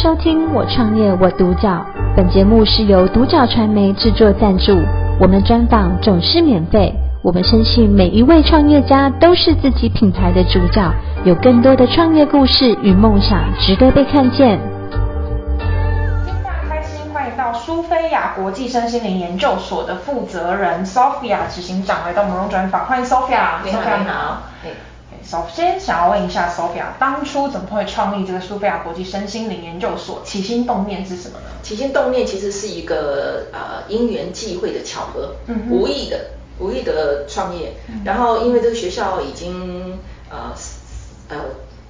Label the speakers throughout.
Speaker 1: 收听我创业我独角，本节目是由独角传媒制作赞助，我们专访总是免费。我们深信每一位创业家都是自己品牌的主角，有更多的创业故事与梦想值得被看见。今
Speaker 2: 天非常开心，欢迎到苏菲亚国际身心灵研究所的负责人 Sophia 执行长来到我们专访，欢迎 Sophia。
Speaker 3: 你好，你好。
Speaker 2: 首先想要问一下 Sophia，当初怎么会创立这个苏菲亚国际身心灵研究所？起心动念是什么呢？
Speaker 3: 起心动念其实是一个呃因缘际会的巧合，嗯，无意的无意的创业。嗯、然后因为这个学校已经呃呃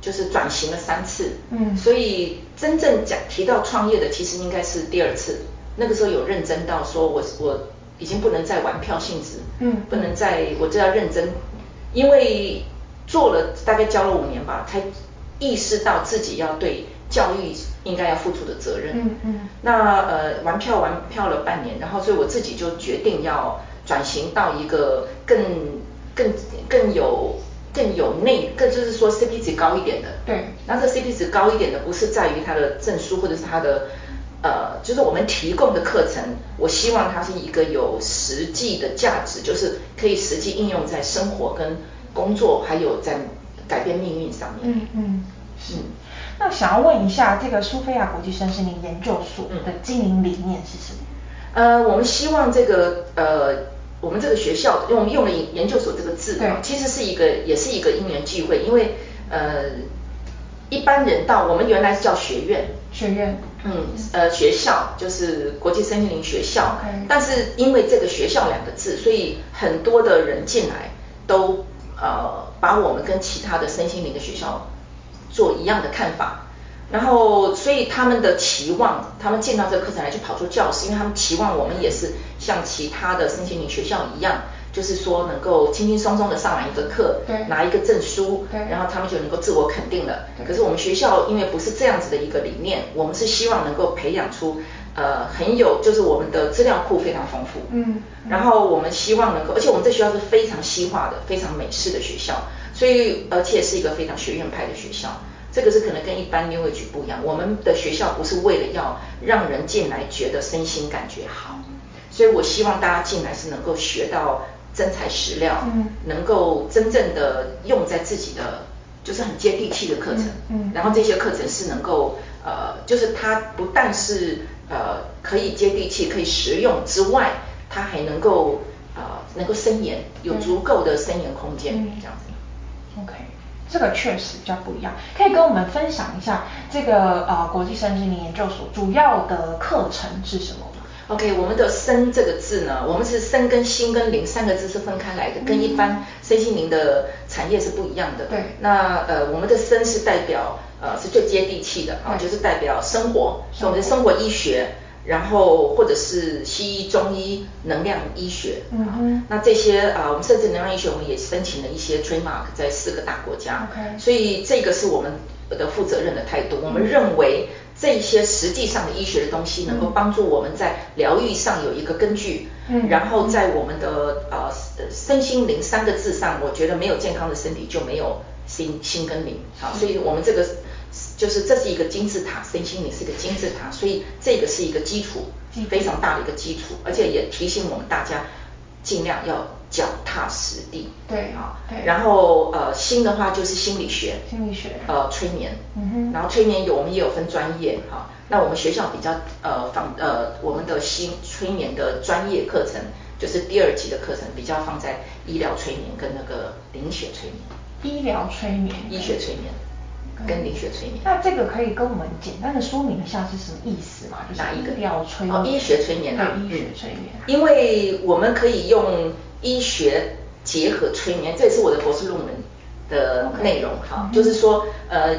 Speaker 3: 就是转型了三次，嗯，所以真正讲提到创业的，其实应该是第二次。那个时候有认真到说我我已经不能再玩票性质，嗯，不能再我就要认真，因为。做了大概教了五年吧，才意识到自己要对教育应该要付出的责任。嗯嗯。那呃玩票玩票了半年，然后所以我自己就决定要转型到一个更更更有更有内更就是说 CP 值高一点的。对。那这 CP 值高一点的不是在于它的证书或者是它的呃就是我们提供的课程，我希望它是一个有实际的价值，就是可以实际应用在生活跟。工作还有在改变命运上面。嗯嗯是。
Speaker 2: 那想要问一下，这个苏菲亚国际身心灵研究所的经营理念是什么？
Speaker 3: 呃，我们希望这个呃，我们这个学校用用了研究所这个字啊，其实是一个也是一个因缘际会，因为呃一般人到我们原来是叫学院。
Speaker 2: 学院。
Speaker 3: 嗯呃学校就是国际身心灵学校。Okay. 但是因为这个学校两个字，所以很多的人进来都。呃，把我们跟其他的身心灵的学校做一样的看法，然后所以他们的期望，他们见到这个课程来就跑出教室，因为他们期望我们也是像其他的身心灵学校一样，就是说能够轻轻松松的上完一个课，对，拿一个证书，对，然后他们就能够自我肯定了。可是我们学校因为不是这样子的一个理念，我们是希望能够培养出。呃，很有，就是我们的资料库非常丰富，嗯，然后我们希望能够，而且我们这学校是非常西化的，非常美式的学校，所以而且是一个非常学院派的学校，这个是可能跟一般 New Age 不一样。我们的学校不是为了要让人进来觉得身心感觉好，所以我希望大家进来是能够学到真材实料，嗯，能够真正的用在自己的，就是很接地气的课程，嗯，嗯，然后这些课程是能够，呃，就是它不但是。呃，可以接地气，可以实用之外，它还能够呃能够伸延，有足够的伸延空间，嗯、这样子。
Speaker 2: OK，这个确实比较不一样。可以跟我们分享一下这个呃国际身心灵研究所主要的课程是什么吗
Speaker 3: ？OK，我们的身这个字呢，我们是身跟心跟灵三个字是分开来的，嗯、跟一般身心灵的产业是不一样的。对。那呃，我们的身是代表。呃，是最接地气的啊，就是代表生活，所以我们的生活医学，然后或者是西医、中医、能量医学，嗯哼，那这些啊，我们甚至能量医学，我们也申请了一些 trademark 在四个大国家，OK，所以这个是我们的负责任的态度。我们认为这些实际上的医学的东西，能够帮助我们在疗愈上有一个根据，嗯，然后在我们的呃身心灵三个字上，我觉得没有健康的身体就没有心心跟灵，好，所以我们这个。就是这是一个金字塔，身心灵是一个金字塔，所以这个是一个基础，非常大的一个基础，而且也提醒我们大家尽量要脚踏实地。对啊，对。然后呃，心的话就是心理学，心理学，呃，催眠，嗯哼。然后催眠有我们也有分专业哈，那我们学校比较呃放呃我们的心催眠的专业课程，就是第二级的课程，比较放在医疗催眠跟那个灵学催眠。
Speaker 2: 医疗催眠，
Speaker 3: 医学催眠。跟灵学催眠，
Speaker 2: 那这个可以跟我们简单的说明一下是什么意思吗？就是、
Speaker 3: 哪一个？
Speaker 2: 要催眠？哦，
Speaker 3: 医学催眠啊。
Speaker 2: 对，医学催眠。
Speaker 3: 因为我们可以用医学结合催眠，这也是我的博士论文的内容哈。Okay. 就是说，呃，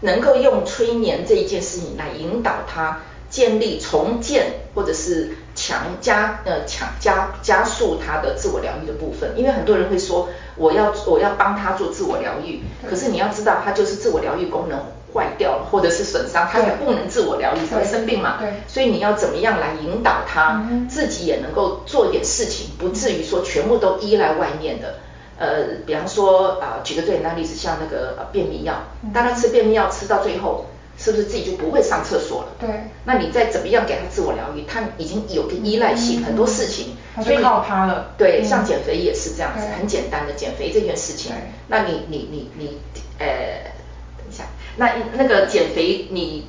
Speaker 3: 能够用催眠这一件事情来引导他建立、重建或者是强加呃强加加速他的自我疗愈的部分。因为很多人会说。我要我要帮他做自我疗愈，可是你要知道，他就是自我疗愈功能坏掉了，或者是损伤，他才不能自我疗愈，才会生病嘛。对，所以你要怎么样来引导他，自己也能够做一点事情，不至于说全部都依赖外面的。呃，比方说啊，举个最简单的例子，像那个便秘药，大家吃便秘药吃到最后，是不是自己就不会上厕所了？
Speaker 2: 对。
Speaker 3: 那你再怎么样给他自我疗愈，他已经有个依赖性，嗯、很多事情，
Speaker 2: 所以靠他了。
Speaker 3: 对，
Speaker 2: 嗯、
Speaker 3: 像减肥也是这样子，很简单的减肥这件事情。那你你你你，呃，等一下，那那个减肥，你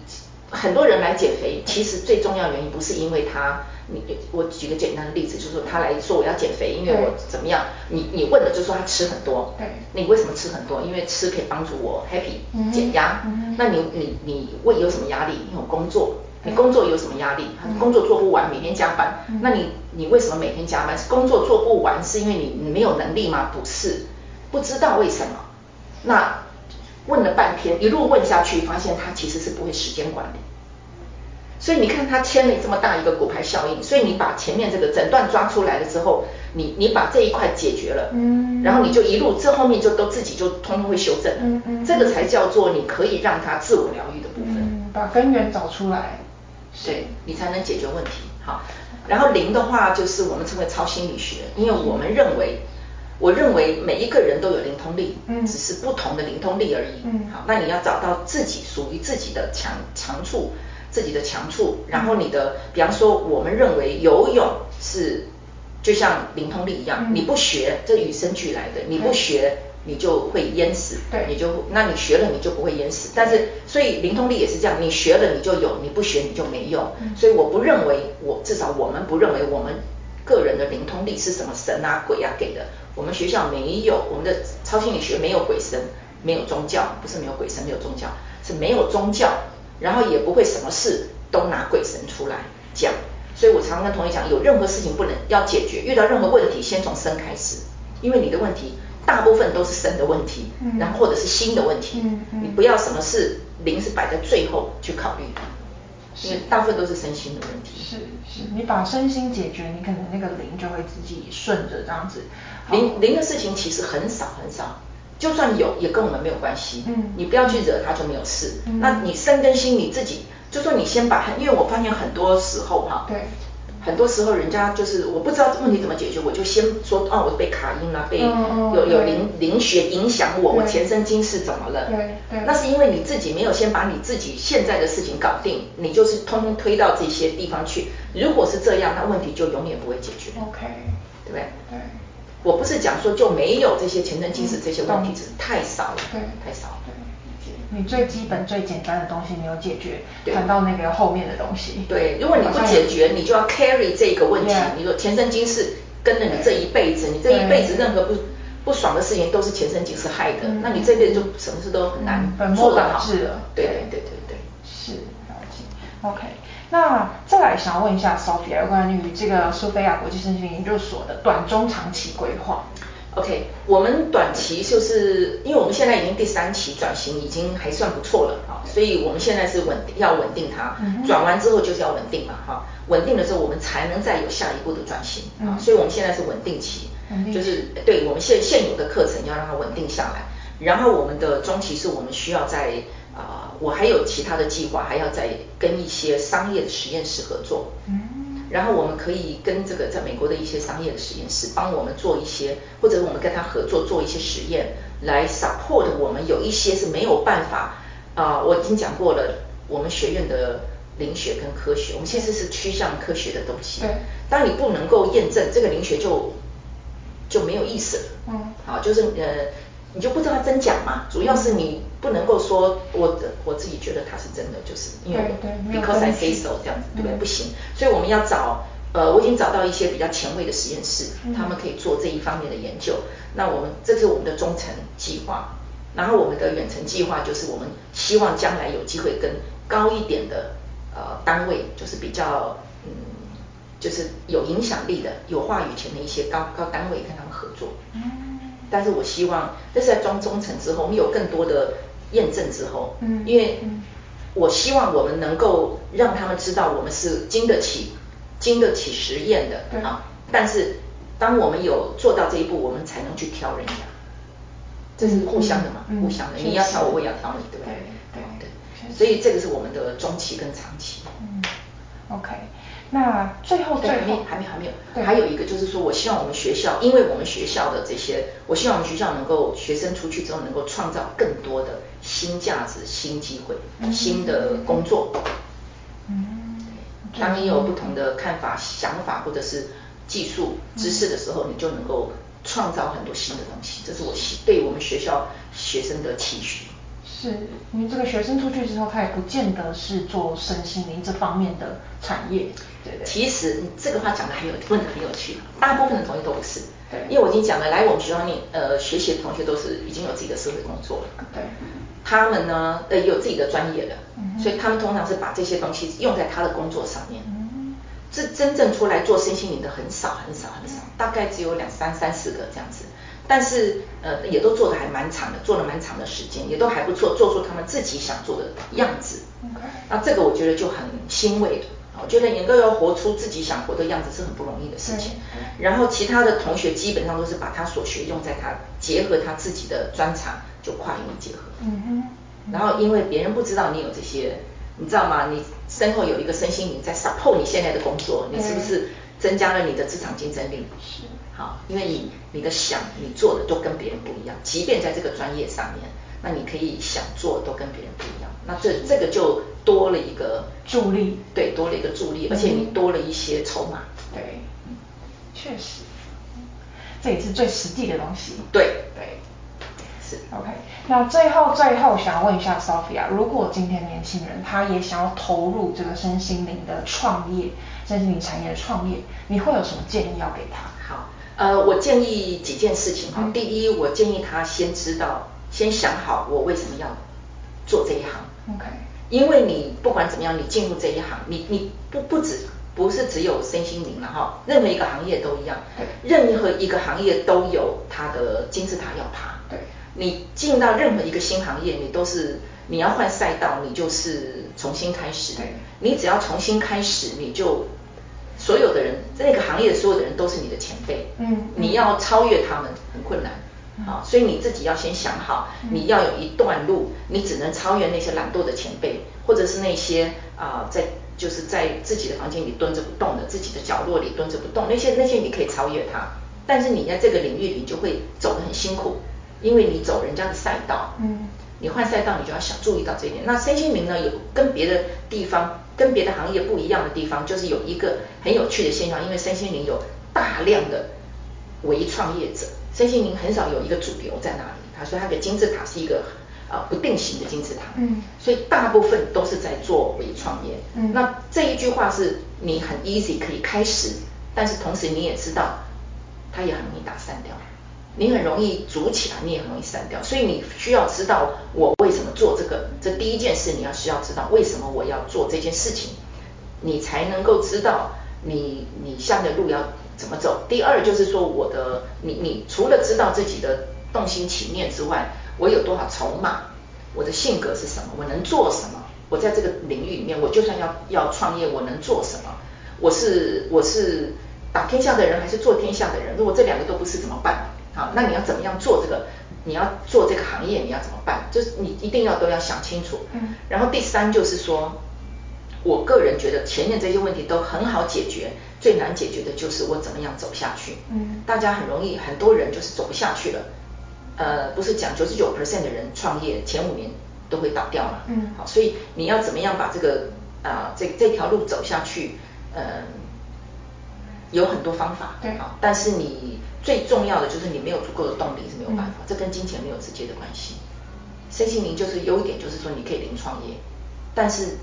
Speaker 3: 很多人来减肥，其实最重要的原因不是因为他。你我举个简单的例子，就是说他来说我要减肥，因为我怎么样？你你问的就是说他吃很多，
Speaker 2: 对，
Speaker 3: 你为什么吃很多？因为吃可以帮助我 happy 减压。
Speaker 2: 嗯，
Speaker 3: 那你你你胃有什么压力？你有工作，你工作有什么压力？工作做不完，每天加班。那你你为什么每天加班？工作做不完，是因为你你没有能力吗？不是，不知道为什么。那问了半天，一路问下去，发现他其实是不会时间管理。所以你看他签了这么大一个骨牌效应，所以你把前面这个诊断抓出来了之后，你你把这一块解决了，嗯，然后你就一路这后面就都自己就通通会修正了，嗯嗯，这个才叫做你可以让他自我疗愈的部分，
Speaker 2: 嗯，把根源找出来，
Speaker 3: 对，你才能解决问题。好，然后零的话就是我们称为超心理学，因为我们认为，我认为每一个人都有灵通力，嗯，只是不同的灵通力而已，嗯，好，那你要找到自己属于自己的强强处。自己的强处，然后你的，比方说，我们认为游泳是就像灵通力一样，嗯、你不学，这与生俱来的，你不学，你就会淹死，对，你就，那你学了你就不会淹死。但是，所以灵通力也是这样，你学了你就有，你不学你就没有。嗯、所以我不认为，我至少我们不认为我们个人的灵通力是什么神啊鬼啊给的。我们学校没有，我们的超心理学没有鬼神，没有宗教，不是没有鬼神，没有宗教，是没有宗教。然后也不会什么事都拿鬼神出来讲，所以我常常跟同学讲，有任何事情不能要解决，遇到任何问题先从生开始，因为你的问题大部分都是神的问题，嗯、然后或者是心的问题，嗯嗯、你不要什么事灵是摆在最后去考虑因为大部分都是身心的问题。
Speaker 2: 是是，你把身心解决，你可能那个灵就会自己顺着这样子。
Speaker 3: 灵灵的事情其实很少很少。就算有，也跟我们没有关系。嗯，你不要去惹他，就没有事。嗯，那你身跟心你自己，就说你先把，因为我发现很多时候哈，对，很多时候人家就是我不知道问题怎么解决，我就先说啊，我被卡音了，被有有灵灵学影响我，我前生今世怎么了？对对，那是因为你自己没有先把你自己现在的事情搞定，你就是通通推到这些地方去。如果是这样，那问题就永远不会解决。
Speaker 2: OK，
Speaker 3: 对不对？对。我不是讲说就没有这些前生今世这些问题，只是太少了，对，太少了。对，
Speaker 2: 你最基本最简单的东西没有解决，谈到那个后面的东西。
Speaker 3: 对，如果你不解决，你就要 carry 这个问题。你说前生今世跟着你这一辈子，你这一辈子任何不不爽的事情都是前生今世害的，那你这辈子就什么事都很难做得好。对对对对，
Speaker 2: 是，了解。OK。那再来想要问一下 Sophia 关于这个苏菲亚国际身心研究所的短中长期规划。
Speaker 3: OK，我们短期就是因为我们现在已经第三期转型，已经还算不错了啊，所以我们现在是稳定要稳定它，转完之后就是要稳定嘛哈，稳定了之后我们才能再有下一步的转型啊，所以我们现在是稳定期，就是对我们现现有的课程要让它稳定下来，然后我们的中期是我们需要在。啊、呃，我还有其他的计划，还要再跟一些商业的实验室合作。嗯，然后我们可以跟这个在美国的一些商业的实验室帮我们做一些，或者我们跟他合作做一些实验，来 support 我们有一些是没有办法啊、呃，我已经讲过了，我们学院的灵学跟科学，我们现在是趋向科学的东西。对，当你不能够验证这个灵学就就没有意思了。嗯，好，就是呃。你就不知道它真假嘛？主要是你不能够说我我自己觉得它是真的，就是因为我 because I say so 这样子，对不对？不行，所以我们要找呃，我已经找到一些比较前卫的实验室，他们可以做这一方面的研究。那我们这是我们的中程计划，然后我们的远程计划就是我们希望将来有机会跟高一点的呃单位，就是比较嗯，就是有影响力的、有话语权的一些高高单位跟他们合作。嗯。但是我希望，这是在装中层之后，我们有更多的验证之后，嗯，因为我希望我们能够让他们知道我们是经得起、经得起实验的，对啊。但是当我们有做到这一步，我们才能去挑人家，这是互相的嘛，互相的。你要挑我，我也要挑你，对不对？对对。所以这个是我们的中期跟长期。
Speaker 2: 嗯，OK。那最后最后还没
Speaker 3: 还没还没有，还有一个就是说，我希望我们学校，因为我们学校的这些，我希望我们学校能够学生出去之后能够创造更多的新价值、新机会、新的工作。嗯，当你有不同的看法、想法或者是技术知识的时候，你就能够创造很多新的东西。这是我对我们学校学生的期许。
Speaker 2: 是，因为这个学生出去之后，他也不见得是做身心灵这方面的产业，对对。
Speaker 3: 其实你这个话讲的很有问的很有趣，大部分的同学都不是。对。因为我已经讲了，来我们学校念呃学习的同学都是已经有自己的社会工作了。对。他们呢，呃也有自己的专业的，嗯、所以他们通常是把这些东西用在他的工作上面。嗯。这真正出来做身心灵的很少很少很少，嗯、大概只有两三三四个这样子。但是呃也都做得还蛮长的，做了蛮长的时间，也都还不错，做出他们自己想做的样子。那这个我觉得就很欣慰的。我觉得能够要活出自己想活的样子是很不容易的事情。然后其他的同学基本上都是把他所学用在他结合他自己的专长，就跨领域结合。嗯哼。然后因为别人不知道你有这些，你知道吗？你身后有一个身心灵在 support 你现在的工作，你是不是增加了你的职场竞争力？是。好，因为你你的想你做的都跟别人不一样，即便在这个专业上面，那你可以想做都跟别人不一样，那这这个就多了一个
Speaker 2: 助力，
Speaker 3: 对，多了一个助力，而且你多了一些筹码，
Speaker 2: 嗯、对，确实，这也是最实际的东西，
Speaker 3: 对。对，是。
Speaker 2: OK。那最后最后想要问一下 Sophia，如果今天年轻人他也想要投入这个身心灵的创业，身心灵产业的创业，你会有什么建议要给他？
Speaker 3: 好。呃，我建议几件事情哈。第一，我建议他先知道，先想好我为什么要做这一行。OK。因为你不管怎么样，你进入这一行，你你不不止不是只有身心灵了哈，任何一个行业都一样。对。任何一个行业都有它的金字塔要爬。对。你进到任何一个新行业，你都是你要换赛道，你就是重新开始。对。你只要重新开始，你就。所有的人，在那个行业的所有的人都是你的前辈，嗯，你要超越他们很困难，啊，所以你自己要先想好，你要有一段路，你只能超越那些懒惰的前辈，或者是那些啊、呃，在就是在自己的房间里蹲着不动的，自己的角落里蹲着不动，那些那些你可以超越他，但是你在这个领域里就会走得很辛苦，因为你走人家的赛道，嗯，你换赛道你就要想注意到这一点。那身心灵呢，有跟别的地方。跟别的行业不一样的地方，就是有一个很有趣的现象，因为身心灵有大量的微创业者，身心灵很少有一个主流在那里。他说他的金字塔是一个呃不定型的金字塔，嗯，所以大部分都是在做微创业。嗯，那这一句话是你很 easy 可以开始，但是同时你也知道，它也很容易打散掉。你很容易组起来，你也很容易散掉，所以你需要知道我为什么做这个。这第一件事，你要需要知道为什么我要做这件事情，你才能够知道你你下面的路要怎么走。第二就是说，我的你你除了知道自己的动心起念之外，我有多少筹码，我的性格是什么，我能做什么？我在这个领域里面，我就算要要创业，我能做什么？我是我是打天下的人，还是做天下的人？如果这两个都不是怎么办？好，那你要怎么样做这个？你要做这个行业，你要怎么办？就是你一定要都要想清楚。嗯。然后第三就是说，我个人觉得前面这些问题都很好解决，最难解决的就是我怎么样走下去。嗯。大家很容易，很多人就是走不下去了。呃，不是讲九十九 percent 的人创业前五年都会倒掉嘛。嗯。好，所以你要怎么样把这个啊、呃、这这条路走下去？嗯、呃，有很多方法。对。好，但是你。最重要的就是你没有足够的动力是没有办法，嗯、这跟金钱没有直接的关系。身心灵就是优点，就是说你可以零创业，但是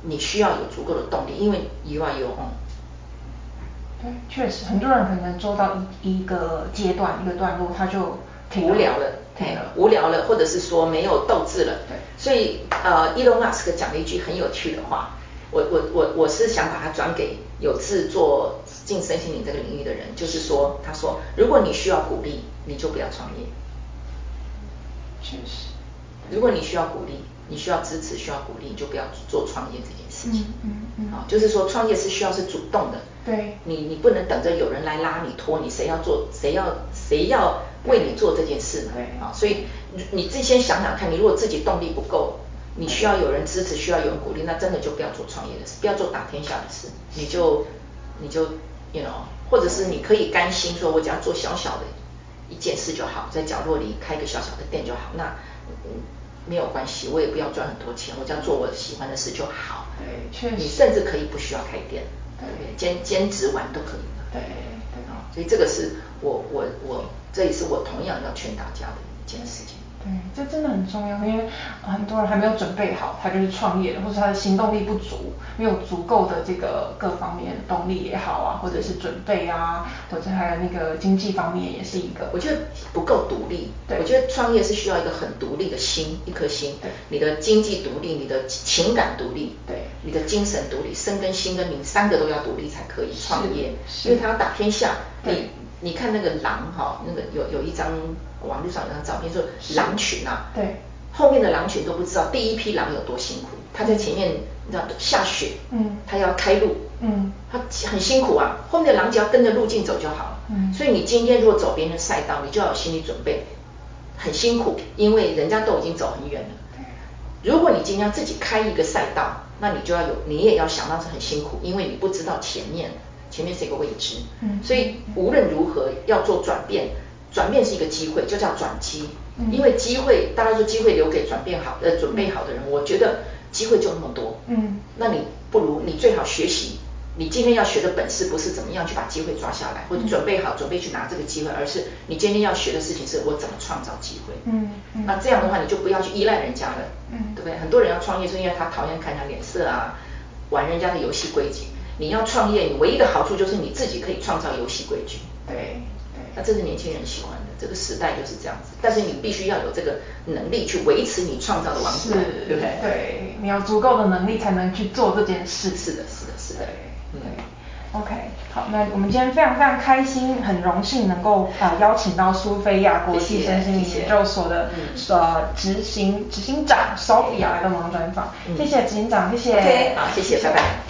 Speaker 3: 你需要有足够的动力，因为 you are your own。
Speaker 2: 对，确实，很多人可能做到一一个阶段一个段落，他就
Speaker 3: 无聊了，对，无聊了，或者是说没有斗志了。对，所以呃，Elon Musk 讲了一句很有趣的话，我我我我是想把它转给有志做。进身心灵这个领域的人，就是说，他说，如果你需要鼓励，你就不要创业。确实，如果你需要鼓励，你需要支持，需要鼓励，你就不要做创业这件事情。嗯嗯嗯。啊，就是说，创业是需要是主动的。对。你你不能等着有人来拉你拖你，谁要做，谁要谁要为你做这件事呢？对。啊，所以你自己先想想看，你如果自己动力不够，你需要有人支持，需要有人鼓励，那真的就不要做创业的事，不要做打天下的事，你就你就。You know，或者是你可以甘心说，我只要做小小的一件事就好，在角落里开个小小的店就好。那，没有关系，我也不要赚很多钱，我只要做我喜欢的事就好。
Speaker 2: 对，确实。
Speaker 3: 你甚至可以不需要开店？兼兼职玩都可以的。
Speaker 2: 对对啊，
Speaker 3: 所以这个是我我我，这也是我同样要劝大家的一件事情。
Speaker 2: 对，这真的很重要，因为很多人还没有准备好，他就是创业的，或者他的行动力不足，没有足够的这个各方面的动力也好啊，或者是准备啊，或者还有那个经济方面也是一个。
Speaker 3: 我觉得不够独立，对，我觉得创业是需要一个很独立的心，一颗心，对，你的经济独立，你的情感独立，对，你的精神独立，身跟心跟灵三个都要独立才可以创业，因为他要打天下，你你看那个狼哈，那个有有一张。网络上有张照片，说狼群啊，
Speaker 2: 对，
Speaker 3: 后面的狼群都不知道第一批狼有多辛苦，他在前面，你知道下雪，嗯，他要开路，嗯，他很辛苦啊，后面的狼只要跟着路径走就好了，嗯，所以你今天如果走别人的赛道，你就要有心理准备，很辛苦，因为人家都已经走很远了，如果你今天要自己开一个赛道，那你就要有，你也要想到是很辛苦，因为你不知道前面，前面是一个未知，嗯，所以无论如何要做转变。转变是一个机会，就叫转机。嗯、因为机会，大家说机会留给转变好呃准备好的人，嗯、我觉得机会就那么多。嗯，那你不如你最好学习，你今天要学的本事不是怎么样去把机会抓下来，或者准备好准备去拿这个机会，而是你今天要学的事情是我怎么创造机会。嗯，嗯，那这样的话你就不要去依赖人家了。嗯，对不对？很多人要创业是因为他讨厌看人家脸色啊，玩人家的游戏规矩。你要创业，你唯一的好处就是你自己可以创造游戏规矩。对。那这是年轻人喜欢的，这个时代就是这样子。但是你必须要有这个能力去维持你创造的王国，对不对？
Speaker 2: 对，你要足够的能力才能去做这件事。
Speaker 3: 是的，是的，是的。
Speaker 2: 对，对，OK，好，那我们今天非常非常开心，很荣幸能够啊、呃、邀请到苏菲亚国际身心灵研究所的呃执行执行长 Sophia 来到我们专访。谢谢执行长，谢
Speaker 3: 谢。好，谢谢，拜拜。